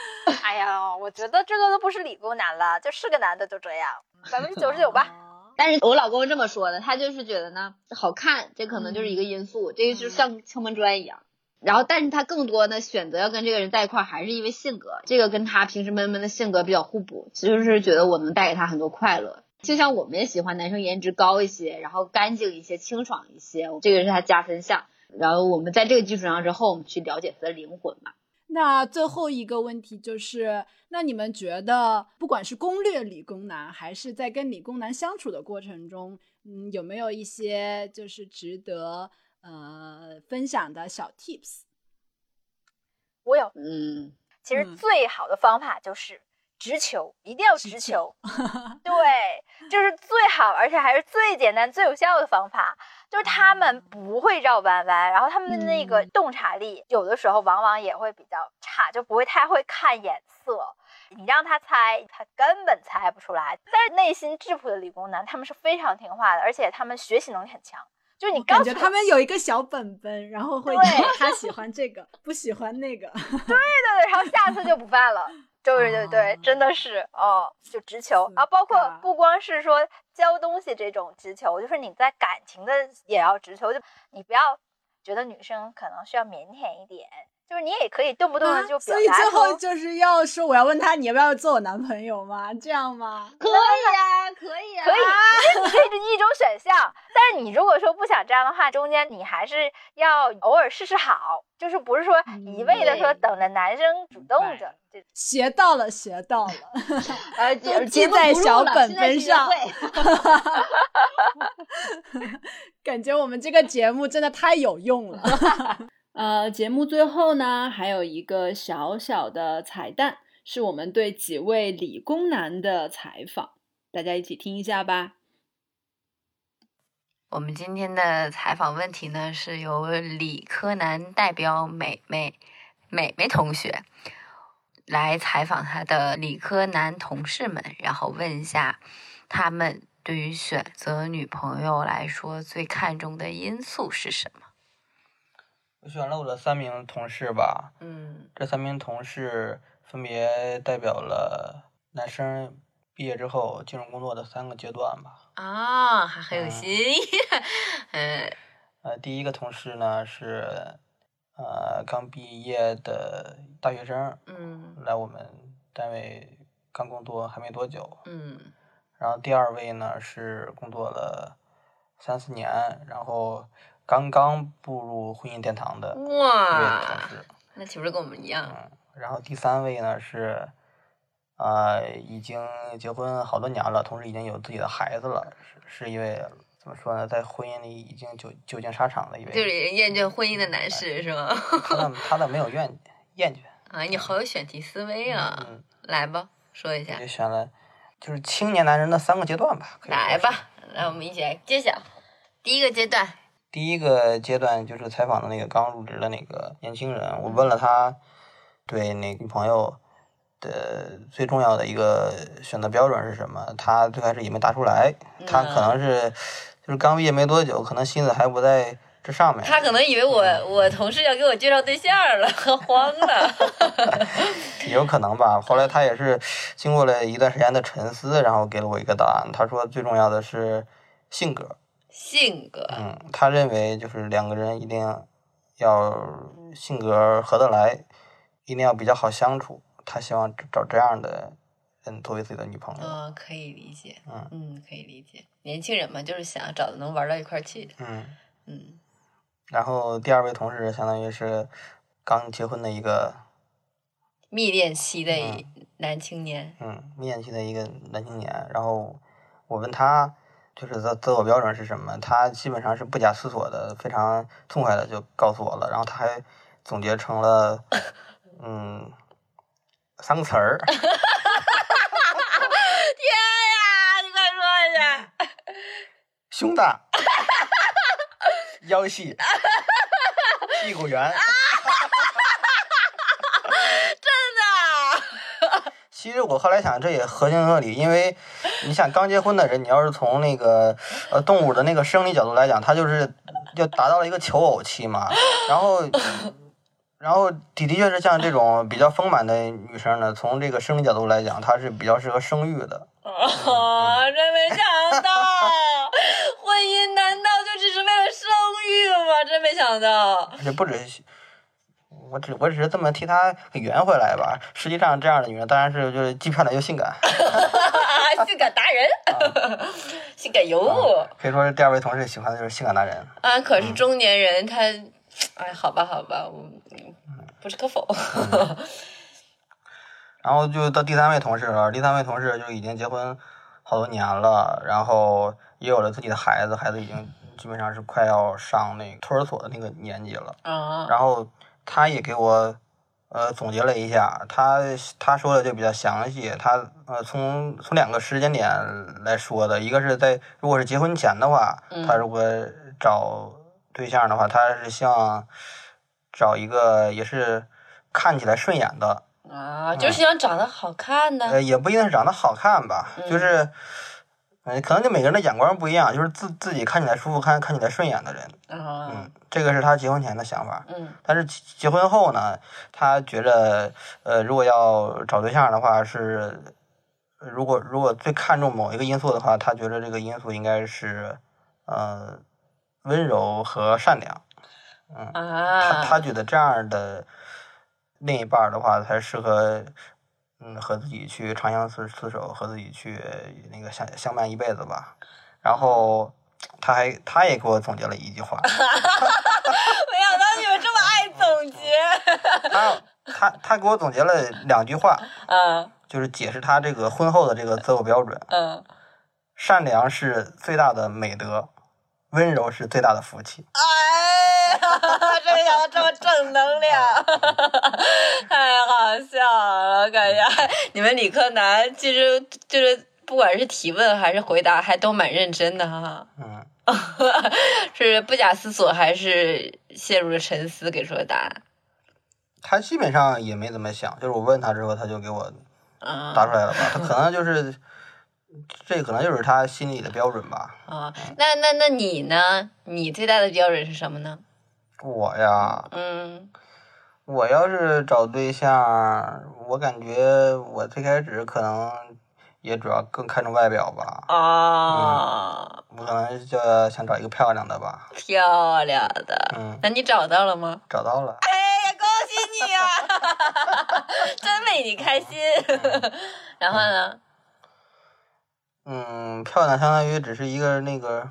哎呀，我觉得这个都不是理工男了，就是个男的就这样，百分之九十九吧。哦 但是我老公这么说的，他就是觉得呢，好看，这可能就是一个因素，这个就像敲门砖一样。然后，但是他更多的选择要跟这个人在一块儿，还是因为性格，这个跟他平时闷闷的性格比较互补，就是觉得我能带给他很多快乐。就像我们也喜欢男生颜值高一些，然后干净一些、清爽一些，这个是他加分项。然后我们在这个基础上之后，我们去了解他的灵魂嘛。那最后一个问题就是，那你们觉得，不管是攻略理工男，还是在跟理工男相处的过程中，嗯，有没有一些就是值得呃分享的小 tips？我有，嗯，其实嗯。最好的方法就是直球，一定要直球。对，就是最好，而且还是最简单、最有效的方法。就是他们不会绕弯弯，然后他们的那个洞察力，有的时候往往也会比较差，就不会太会看眼色。你让他猜，他根本猜不出来。但是内心质朴的理工男，他们是非常听话的，而且他们学习能力很强。就是你感觉他们有一个小本本，然后会他喜欢这个，不喜欢那个。对对对，然后下次就不犯了。对对对，真的是哦，就直球啊，包括不光是说教东西这种直球，就是你在感情的也要直球，就你不要觉得女生可能需要腼腆一点。就是你也可以动不动的就表达，所以最后就是要说我要问他你要不要做我男朋友吗？这样吗？可以啊，可以啊，可以，这是一种选项。但是你如果说不想这样的话，中间你还是要偶尔试试好，就是不是说一味的说等着男生主动着。学到了，学到了，呃，记在小本本上。感觉我们这个节目真的太有用了。呃，节目最后呢，还有一个小小的彩蛋，是我们对几位理工男的采访，大家一起听一下吧。我们今天的采访问题呢，是由理科男代表美美美美同学来采访他的理科男同事们，然后问一下他们对于选择女朋友来说最看重的因素是什么。我选了我的三名同事吧，嗯，这三名同事分别代表了男生毕业之后进入工作的三个阶段吧。啊，还很有新意，嗯，呃，第一个同事呢是呃刚毕业的大学生，嗯，来我们单位刚工作还没多久，嗯，然后第二位呢是工作了三四年，然后。刚刚步入婚姻殿堂的哇，同事，那岂不是跟我们一样？嗯，然后第三位呢是，呃，已经结婚好多年了，同时已经有自己的孩子了，是是一位怎么说呢，在婚姻里已经久久经沙场的一位，就是厌倦婚姻的男士是吗？他倒他倒没有厌厌倦啊，你好有选题思维啊！嗯，来吧，说一下。就选了，就是青年男人的三个阶段吧。来吧，来我们一起来揭晓。第一个阶段。第一个阶段就是采访的那个刚入职的那个年轻人，我问了他对那女朋友的最重要的一个选择标准是什么，他最开始也没答出来，他可能是就是刚毕业没多久，可能心思还不在这上面。他可能以为我我同事要给我介绍对象了，慌了。也有可能吧。后来他也是经过了一段时间的沉思，然后给了我一个答案。他说最重要的是性格。性格，嗯，他认为就是两个人一定要性格合得来，一定要比较好相处。他希望找这样的人作为自己的女朋友。嗯，可以理解。嗯嗯，可以理解。年轻人嘛，就是想找能玩到一块去的。嗯嗯。然后第二位同事相当于是刚结婚的一个蜜恋期的男青年。嗯，蜜恋期的一个男青年。然后我问他。就是择择偶标准是什么？他基本上是不假思索的，非常痛快的就告诉我了。然后他还总结成了，嗯，三个词儿。天呀！你快说一下。胸大，腰细，屁股圆。真的其实我后来想，这也合情合理，因为你想刚结婚的人，你要是从那个呃动物的那个生理角度来讲，他就是就达到了一个求偶期嘛。然后，然后的的确是像这种比较丰满的女生呢，从这个生理角度来讲，她是比较适合生育的。啊，真没想到，婚姻难道就只是为了生育吗？真没想到。而且不止。我只我只是这么替她给圆回来吧，实际上这样的女人当然是就是既漂亮又性感，性感达人，性感尤物，可以说是第二位同事喜欢的就是性感达人。啊，可是中年人他，哎，好吧好吧，我不是可否。然后就到第三位同事了，第三位同事就已经结婚好多年了，然后也有了自己的孩子，孩子已经基本上是快要上那个托儿所的那个年纪了。啊，然后。他也给我，呃总结了一下，他他说的就比较详细。他呃从从两个时间点来说的，一个是在如果是结婚前的话，他如果找对象的话，他是希望找一个也是看起来顺眼的。啊，就是想长得好看的。呃，也不一定是长得好看吧，就是。嗯，可能就每个人的眼光不一样，就是自自己看起来舒服、看看起来顺眼的人，嗯，这个是他结婚前的想法，嗯，但是结婚后呢，他觉得，呃，如果要找对象的话，是如果如果最看重某一个因素的话，他觉得这个因素应该是，呃，温柔和善良，嗯，他他觉得这样的另一半的话才适合。嗯，和自己去长相厮厮守，和自己去那个相相伴一辈子吧。然后他还他也给我总结了一句话，没想到你们这么爱总结。他他他给我总结了两句话，嗯，就是解释他这个婚后的这个择偶标准。嗯，善良是最大的美德，温柔是最大的福气。哎呀，这没想到这么正能量，太好笑了！感觉你们理科男其实就是不管是提问还是回答，还都蛮认真的哈。嗯，是不假思索还是陷入了沉思给出的答案？他基本上也没怎么想，就是我问他之后，他就给我答出来了吧？他可能就是。这可能就是他心里的标准吧。啊，那那那你呢？你最大的标准是什么呢？我呀，嗯，我要是找对象，我感觉我最开始可能也主要更看重外表吧。啊，我可能就想找一个漂亮的吧。漂亮的，嗯，那你找到了吗？找到了。哎呀，恭喜你啊！真为你开心。然后呢？嗯，漂亮相当于只是一个那个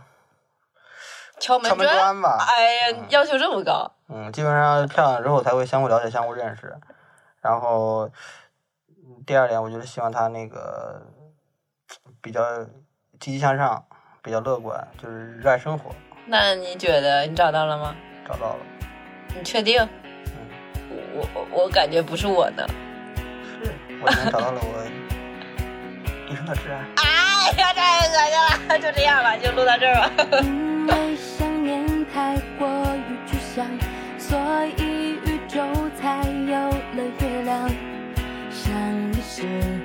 敲门砖吧。哎呀，要求这么高。嗯，基本上漂亮之后才会相互了解、相互认识。然后第二点，我就是希望他那个比较积极向上，比较乐观，就是热爱生活。那你觉得你找到了吗？找到了。你确定？嗯。我我我感觉不是我的。是，我已经找到了我 一生的挚爱。呀，太恶心了！就这样吧，就录到这儿吧。因为想念太过于具象，所以宇宙才有了月亮。想你时。